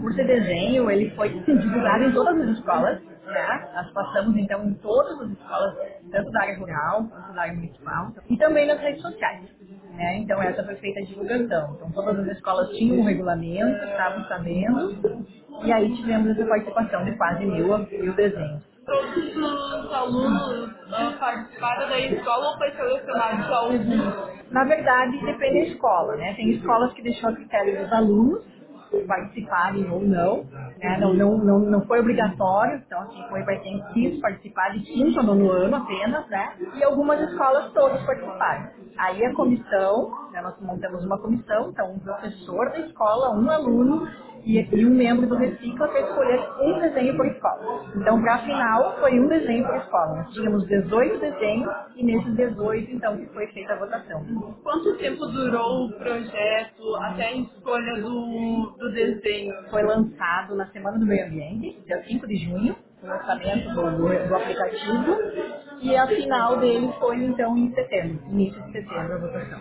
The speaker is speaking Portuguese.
concurso de desenho, ele foi divulgado em todas as escolas, né? Nós passamos então em todas as escolas, tanto da área rural quanto da área municipal, e também nas redes sociais. Né? Então essa foi feita a divulgação. Então todas as escolas tinham um regulamento, estavam sabendo, e aí tivemos essa participação de quase mil, mil desenhos. Todos os alunos ah, participaram da escola ou foi selecionado só alguns? Na verdade, depende da escola, né? Tem escolas que deixou a critério dos alunos participarem ou não, né? Não, não, não, não foi obrigatório, então assim, foi para quem quis participar de quinto ou nono ano apenas, né? E algumas escolas todas participaram. Aí a comissão, né, nós montamos uma comissão, então um professor da escola, um aluno e, e um membro do Recicla para escolher um desenho por escola. Então, para a final, foi um desenho por escola. Nós tínhamos 18 desenhos e nesses 18, então, que foi feita a votação. Quanto tempo durou o projeto até a escolha do, do desenho? Foi lançado na Semana do Meio Ambiente, dia 5 de junho, o lançamento do, do- do aplicativo, e a final dele foi, então, em setembro, início de setembro, a votação.